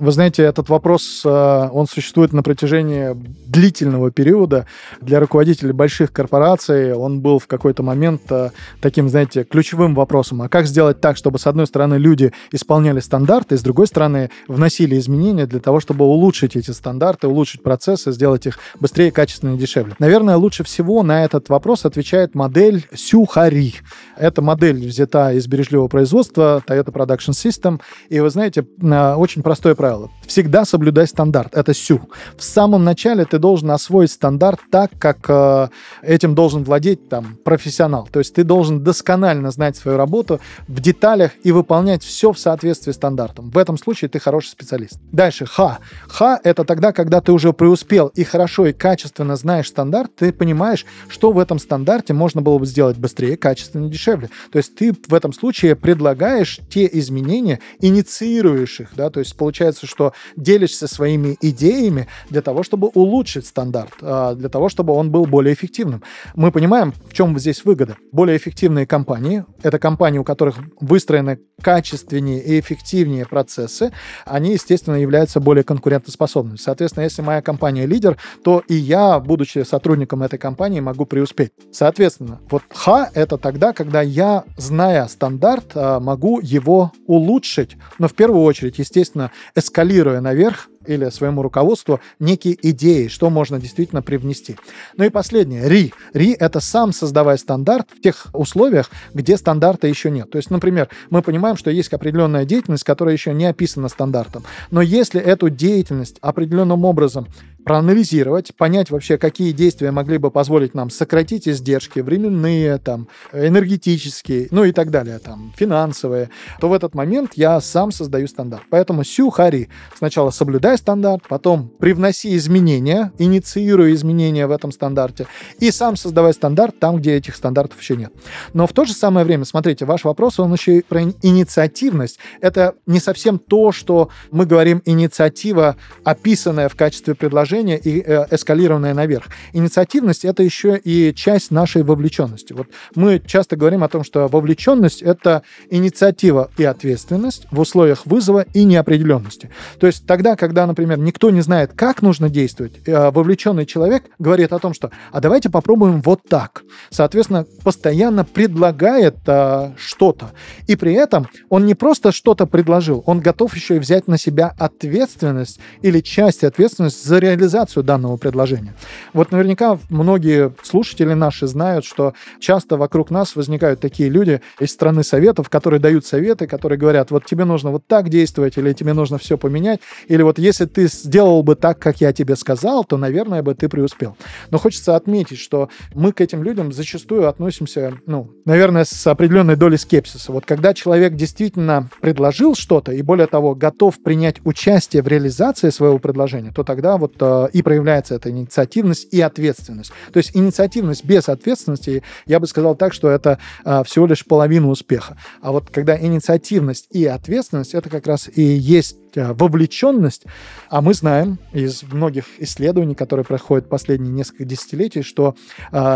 Вы знаете, этот вопрос, э, он существует на протяжении длительного периода. Для руководителей больших корпораций он был в какой-то момент э, таким, знаете, ключевым вопросом. А как сделать так, чтобы, с одной стороны, люди исполняли стандарты, с другой стороны, вносили изменения для того, чтобы улучшить эти стандарты, улучшить процессы, сделать их быстрее, качественнее дешевле? Наверное, лучше всего на этот вопрос отвечает модель Сюхари. Эта модель взята из бережливого производства Toyota Production System. И вы знаете, э, очень простое правило правило. Всегда соблюдай стандарт. Это СЮ. В самом начале ты должен освоить стандарт так, как э, этим должен владеть там профессионал. То есть ты должен досконально знать свою работу в деталях и выполнять все в соответствии с стандартом. В этом случае ты хороший специалист. Дальше Х. Х — это тогда, когда ты уже преуспел и хорошо и качественно знаешь стандарт, ты понимаешь, что в этом стандарте можно было бы сделать быстрее, качественнее, дешевле. То есть ты в этом случае предлагаешь те изменения, инициируешь их, да, то есть получается, что делишься своими идеями для того, чтобы улучшить стандарт, а, для того, чтобы он был более эффективным. Мы понимаем, в чем здесь выгода. Более эффективные компании, это компании, у которых выстроены качественнее и эффективнее процессы, они, естественно, являются более конкурентоспособными. Соответственно, если моя компания лидер, то и я, будучи сотрудником этой компании, могу преуспеть. Соответственно, вот Х — это тогда, когда я, зная стандарт, а, могу его улучшить, но в первую очередь, естественно, эскалируя наверх или своему руководству некие идеи, что можно действительно привнести. Ну и последнее, РИ. РИ — это сам создавая стандарт в тех условиях, где стандарта еще нет. То есть, например, мы понимаем, что есть определенная деятельность, которая еще не описана стандартом. Но если эту деятельность определенным образом проанализировать, понять вообще, какие действия могли бы позволить нам сократить издержки временные, там, энергетические, ну и так далее, там, финансовые, то в этот момент я сам создаю стандарт. Поэтому сю хари. Сначала соблюдай стандарт, потом привноси изменения, инициируй изменения в этом стандарте, и сам создавай стандарт там, где этих стандартов еще нет. Но в то же самое время, смотрите, ваш вопрос, он еще и про инициативность. Это не совсем то, что мы говорим инициатива, описанная в качестве предложения предложение и э, эскалированное наверх. Инициативность — это еще и часть нашей вовлеченности. Вот мы часто говорим о том, что вовлеченность — это инициатива и ответственность в условиях вызова и неопределенности. То есть тогда, когда, например, никто не знает, как нужно действовать, э, вовлеченный человек говорит о том, что «а давайте попробуем вот так». Соответственно, постоянно предлагает а, что-то. И при этом он не просто что-то предложил, он готов еще и взять на себя ответственность или часть ответственности за реализацию реализацию данного предложения. Вот наверняка многие слушатели наши знают, что часто вокруг нас возникают такие люди из страны советов, которые дают советы, которые говорят, вот тебе нужно вот так действовать, или тебе нужно все поменять, или вот если ты сделал бы так, как я тебе сказал, то, наверное, бы ты преуспел. Но хочется отметить, что мы к этим людям зачастую относимся, ну, наверное, с определенной долей скепсиса. Вот когда человек действительно предложил что-то, и более того, готов принять участие в реализации своего предложения, то тогда вот Э, и проявляется эта инициативность и ответственность. То есть инициативность без ответственности, я бы сказал так, что это э, всего лишь половина успеха. А вот когда инициативность и ответственность, это как раз и есть э, вовлеченность, а мы знаем из многих исследований, которые проходят последние несколько десятилетий, что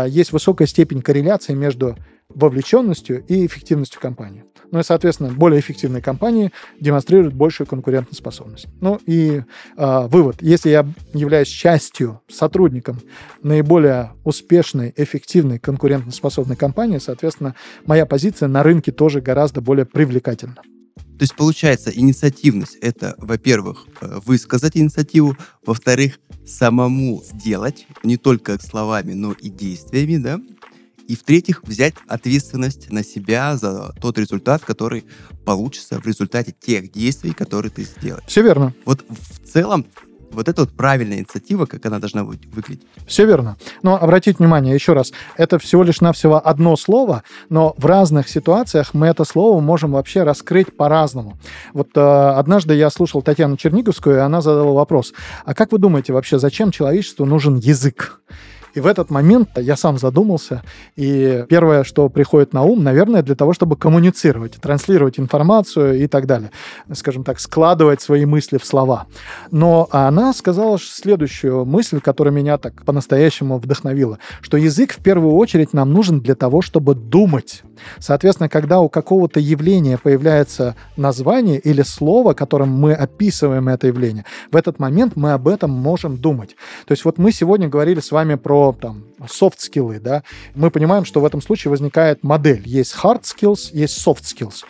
есть высокая степень корреляции между вовлеченностью и эффективностью компании. Ну и, соответственно, более эффективные компании демонстрируют большую конкурентоспособность. Ну и э, вывод. Если я являюсь частью, сотрудником наиболее успешной, эффективной, конкурентоспособной компании, соответственно, моя позиция на рынке тоже гораздо более привлекательна. То есть, получается, инициативность — это, во-первых, э, высказать инициативу, во-вторых, самому сделать, не только словами, но и действиями, да, и в-третьих, взять ответственность на себя за тот результат, который получится в результате тех действий, которые ты сделаешь. Все верно. Вот в целом вот это вот правильная инициатива, как она должна быть, выглядеть. Все верно. Но обратите внимание, еще раз, это всего лишь навсего одно слово, но в разных ситуациях мы это слово можем вообще раскрыть по-разному. Вот э, однажды я слушал Татьяну Черниговскую, и она задала вопрос, а как вы думаете вообще, зачем человечеству нужен язык? И в этот момент я сам задумался, и первое, что приходит на ум, наверное, для того, чтобы коммуницировать, транслировать информацию и так далее. Скажем так, складывать свои мысли в слова. Но она сказала следующую мысль, которая меня так по-настоящему вдохновила, что язык в первую очередь нам нужен для того, чтобы думать. Соответственно, когда у какого-то явления появляется название или слово, которым мы описываем это явление, в этот момент мы об этом можем думать. То есть вот мы сегодня говорили с вами про там soft skills, да, мы понимаем, что в этом случае возникает модель. Есть hard skills, есть soft skills.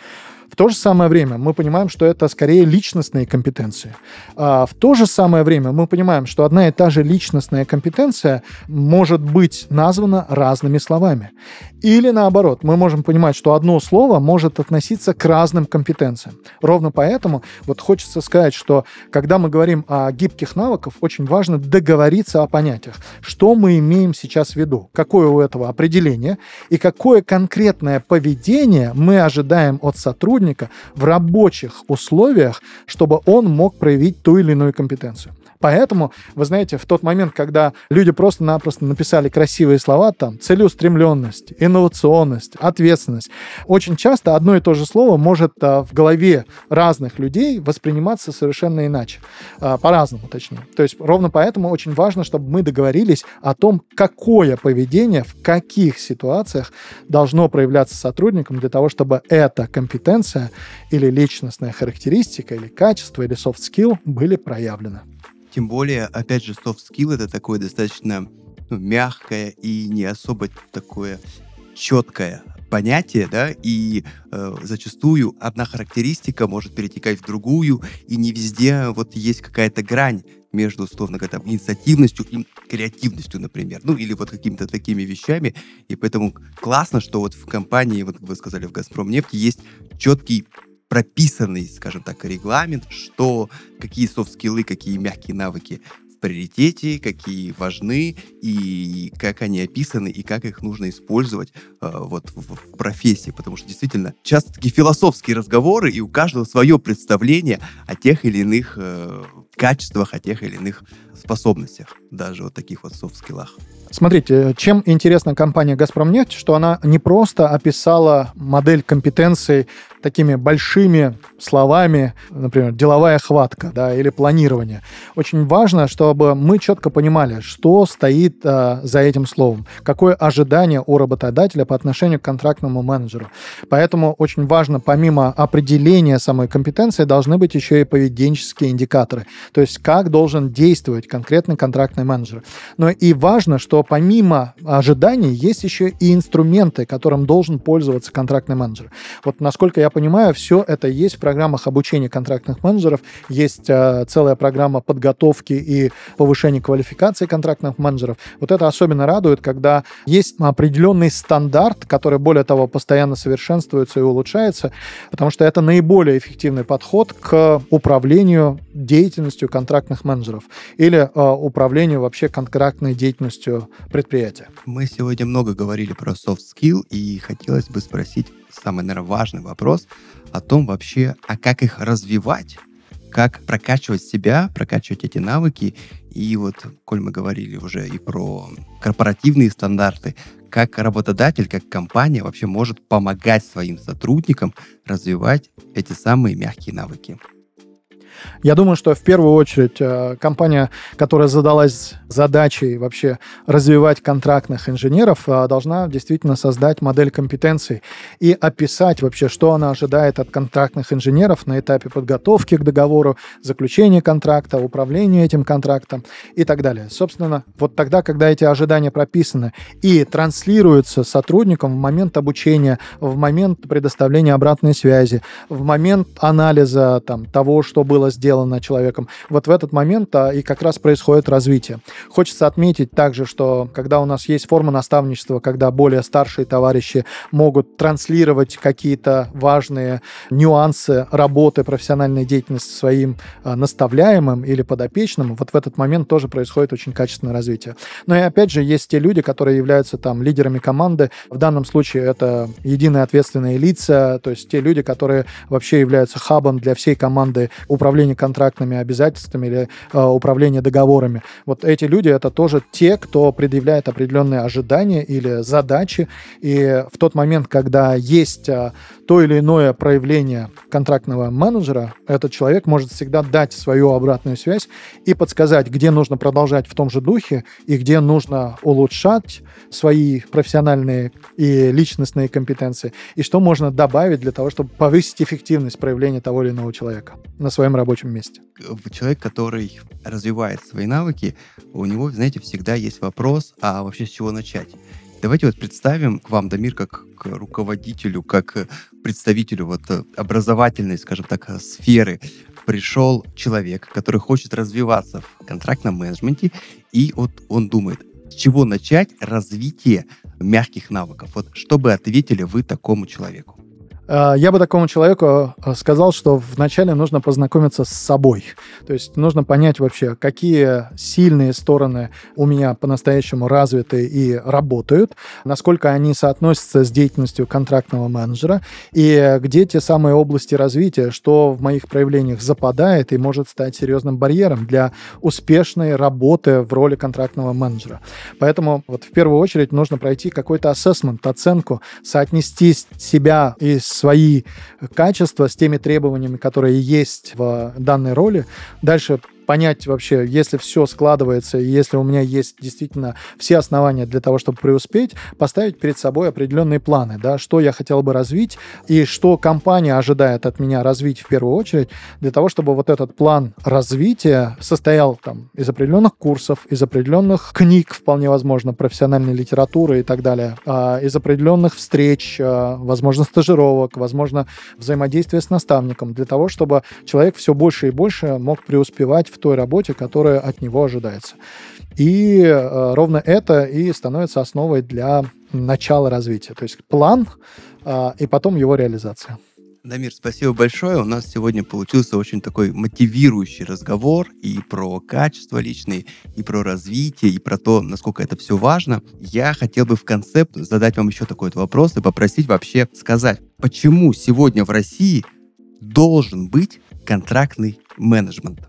В то же самое время мы понимаем, что это скорее личностные компетенции. А в то же самое время мы понимаем, что одна и та же личностная компетенция может быть названа разными словами. Или наоборот, мы можем понимать, что одно слово может относиться к разным компетенциям. Ровно поэтому вот хочется сказать, что когда мы говорим о гибких навыках, очень важно договориться о понятиях. Что мы имеем сейчас в виду? Какое у этого определение? И какое конкретное поведение мы ожидаем от сотрудника в рабочих условиях, чтобы он мог проявить ту или иную компетенцию. Поэтому, вы знаете, в тот момент, когда люди просто-напросто написали красивые слова, там, целеустремленность, инновационность, ответственность, очень часто одно и то же слово может а, в голове разных людей восприниматься совершенно иначе, а, по-разному точнее. То есть ровно поэтому очень важно, чтобы мы договорились о том, какое поведение в каких ситуациях должно проявляться сотрудникам для того, чтобы эта компетенция или личностная характеристика, или качество, или soft skill были проявлены. Тем более, опять же, soft skill это такое достаточно ну, мягкое и не особо такое четкое понятие, да, и э, зачастую одна характеристика может перетекать в другую, и не везде вот есть какая-то грань между, условно говоря, там, инициативностью и креативностью, например, ну, или вот какими-то такими вещами, и поэтому классно, что вот в компании, вот вы сказали, в «Газпром» нефти есть четкий прописанный, скажем так, регламент, что какие софт-скиллы, какие мягкие навыки в приоритете, какие важны, и как они описаны, и как их нужно использовать э, вот в, в профессии. Потому что действительно часто такие философские разговоры, и у каждого свое представление о тех или иных э, качествах, о тех или иных способностях, даже вот таких вот софт-скиллах. Смотрите, чем интересна компания «Газпромнефть», что она не просто описала модель компетенций такими большими словами, например, деловая хватка да, или планирование. Очень важно, чтобы мы четко понимали, что стоит а, за этим словом, какое ожидание у работодателя по отношению к контрактному менеджеру. Поэтому очень важно, помимо определения самой компетенции, должны быть еще и поведенческие индикаторы, то есть как должен действовать конкретный контрактный менеджер. Но и важно, что помимо ожиданий есть еще и инструменты, которым должен пользоваться контрактный менеджер. Вот насколько я понимаю, все это есть в программах обучения контрактных менеджеров, есть э, целая программа подготовки и повышения квалификации контрактных менеджеров. Вот это особенно радует, когда есть определенный стандарт, который, более того, постоянно совершенствуется и улучшается, потому что это наиболее эффективный подход к управлению деятельностью контрактных менеджеров или э, управлению вообще контрактной деятельностью предприятия. Мы сегодня много говорили про soft skill, и хотелось бы спросить самый, наверное, важный вопрос о том вообще, а как их развивать, как прокачивать себя, прокачивать эти навыки. И вот, коль мы говорили уже и про корпоративные стандарты, как работодатель, как компания вообще может помогать своим сотрудникам развивать эти самые мягкие навыки. Я думаю, что в первую очередь э, компания, которая задалась задачей вообще развивать контрактных инженеров, э, должна действительно создать модель компетенций и описать вообще, что она ожидает от контрактных инженеров на этапе подготовки к договору, заключения контракта, управления этим контрактом и так далее. Собственно, вот тогда, когда эти ожидания прописаны и транслируются сотрудникам в момент обучения, в момент предоставления обратной связи, в момент анализа там, того, что было было сделано человеком, вот в этот момент а, и как раз происходит развитие. Хочется отметить также, что когда у нас есть форма наставничества, когда более старшие товарищи могут транслировать какие-то важные нюансы работы, профессиональной деятельности своим а, наставляемым или подопечным, вот в этот момент тоже происходит очень качественное развитие. Но и опять же, есть те люди, которые являются там лидерами команды. В данном случае это единые ответственные лица, то есть те люди, которые вообще являются хабом для всей команды управления управление контрактными обязательствами или э, управление договорами. Вот эти люди это тоже те, кто предъявляет определенные ожидания или задачи. И в тот момент, когда есть э, то или иное проявление контрактного менеджера, этот человек может всегда дать свою обратную связь и подсказать, где нужно продолжать в том же духе и где нужно улучшать свои профессиональные и личностные компетенции, и что можно добавить для того, чтобы повысить эффективность проявления того или иного человека на своем рабочем месте. Человек, который развивает свои навыки, у него, знаете, всегда есть вопрос, а вообще с чего начать? Давайте вот представим к вам, Дамир, как к руководителю, как представителю вот образовательной, скажем так, сферы. Пришел человек, который хочет развиваться в контрактном менеджменте, и вот он думает, с чего начать развитие мягких навыков? Вот что бы ответили вы такому человеку? Э, я бы такому человеку э, сказал, что вначале нужно познакомиться с собой. То есть нужно понять вообще, какие сильные стороны у меня по-настоящему развиты и работают, насколько они соотносятся с деятельностью контрактного менеджера, и где те самые области развития, что в моих проявлениях западает и может стать серьезным барьером для успешной работы в роли контрактного менеджера. Поэтому вот в первую очередь нужно пройти какой-то ассессмент, оценку, соотнести себя и свои качества с теми требованиями, которые есть в данной роли. Дальше понять вообще, если все складывается, если у меня есть действительно все основания для того, чтобы преуспеть, поставить перед собой определенные планы, да, что я хотел бы развить и что компания ожидает от меня развить в первую очередь, для того, чтобы вот этот план развития состоял там из определенных курсов, из определенных книг, вполне возможно, профессиональной литературы и так далее, а, из определенных встреч, а, возможно, стажировок, возможно, взаимодействия с наставником, для того, чтобы человек все больше и больше мог преуспевать в той работе, которая от него ожидается. И э, ровно это и становится основой для начала развития. То есть план э, и потом его реализация. Дамир, спасибо большое. У нас сегодня получился очень такой мотивирующий разговор и про качество личные, и про развитие, и про то, насколько это все важно. Я хотел бы в конце задать вам еще такой вот вопрос и попросить вообще сказать, почему сегодня в России должен быть контрактный менеджмент?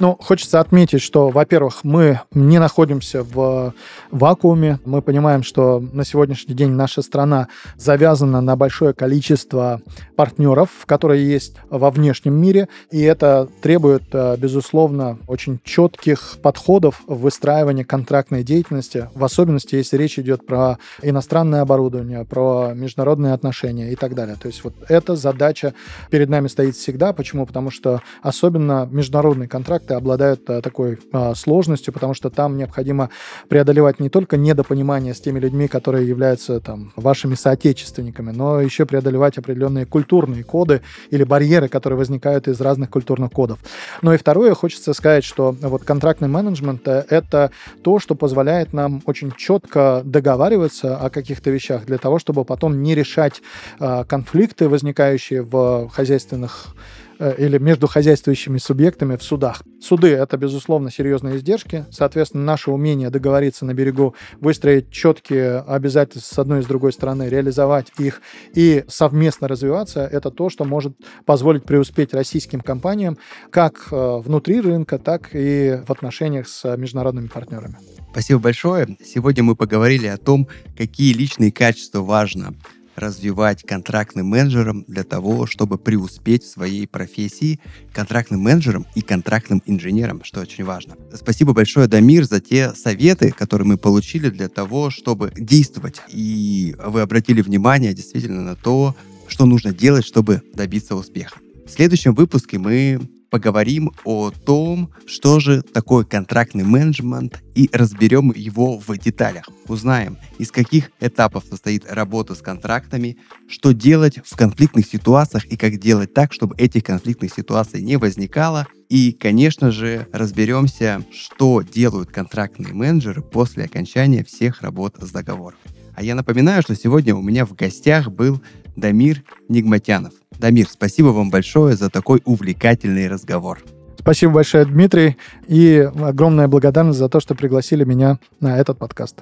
Ну, хочется отметить, что, во-первых, мы не находимся в вакууме. Мы понимаем, что на сегодняшний день наша страна завязана на большое количество партнеров, которые есть во внешнем мире, и это требует, э, безусловно, очень четких подходов в выстраивании контрактной деятельности, в особенности, если речь идет про иностранное оборудование, про международные отношения и так далее. То есть вот эта задача перед нами стоит всегда. Почему? Потому что особенно международный контракт проекты обладают а, такой а, сложностью, потому что там необходимо преодолевать не только недопонимание с теми людьми, которые являются там вашими соотечественниками, но еще преодолевать определенные культурные коды или барьеры, которые возникают из разных культурных кодов. Ну и второе, хочется сказать, что вот контрактный менеджмент э, — это то, что позволяет нам очень четко договариваться о каких-то вещах для того, чтобы потом не решать э, конфликты, возникающие в хозяйственных Э, или между хозяйствующими субъектами в судах. Суды — это, безусловно, серьезные издержки. Соответственно, наше умение договориться на берегу, выстроить четкие обязательства с одной и с другой стороны, реализовать их и совместно развиваться — это то, что может позволить преуспеть российским компаниям как э, внутри рынка, так и в отношениях с международными партнерами. Спасибо большое. Сегодня мы поговорили о том, какие личные качества важно развивать контрактным менеджером для того, чтобы преуспеть в своей профессии контрактным менеджером и контрактным инженером, что очень важно. Спасибо большое, Дамир, за те советы, которые мы получили для того, чтобы действовать. И вы обратили внимание действительно на то, что нужно делать, чтобы добиться успеха. В следующем выпуске мы поговорим о том, что же такое контрактный менеджмент и разберем его в деталях. Узнаем, из каких этапов состоит работа с контрактами, что делать в конфликтных ситуациях и как делать так, чтобы этих конфликтных ситуаций не возникало. И, конечно же, разберемся, что делают контрактные менеджеры после окончания всех работ с договором. А я напоминаю, что сегодня у меня в гостях был Дамир Нигматянов. Дамир, спасибо вам большое за такой увлекательный разговор. Спасибо большое, Дмитрий, и огромная благодарность за то, что пригласили меня на этот подкаст.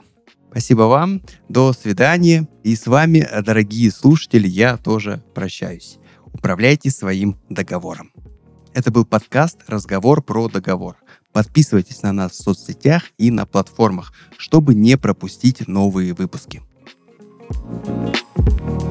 Спасибо вам, до свидания. И с вами, дорогие слушатели, я тоже прощаюсь. Управляйте своим договором. Это был подкаст «Разговор про договор». Подписывайтесь на нас в соцсетях и на платформах, чтобы не пропустить новые выпуски. thank you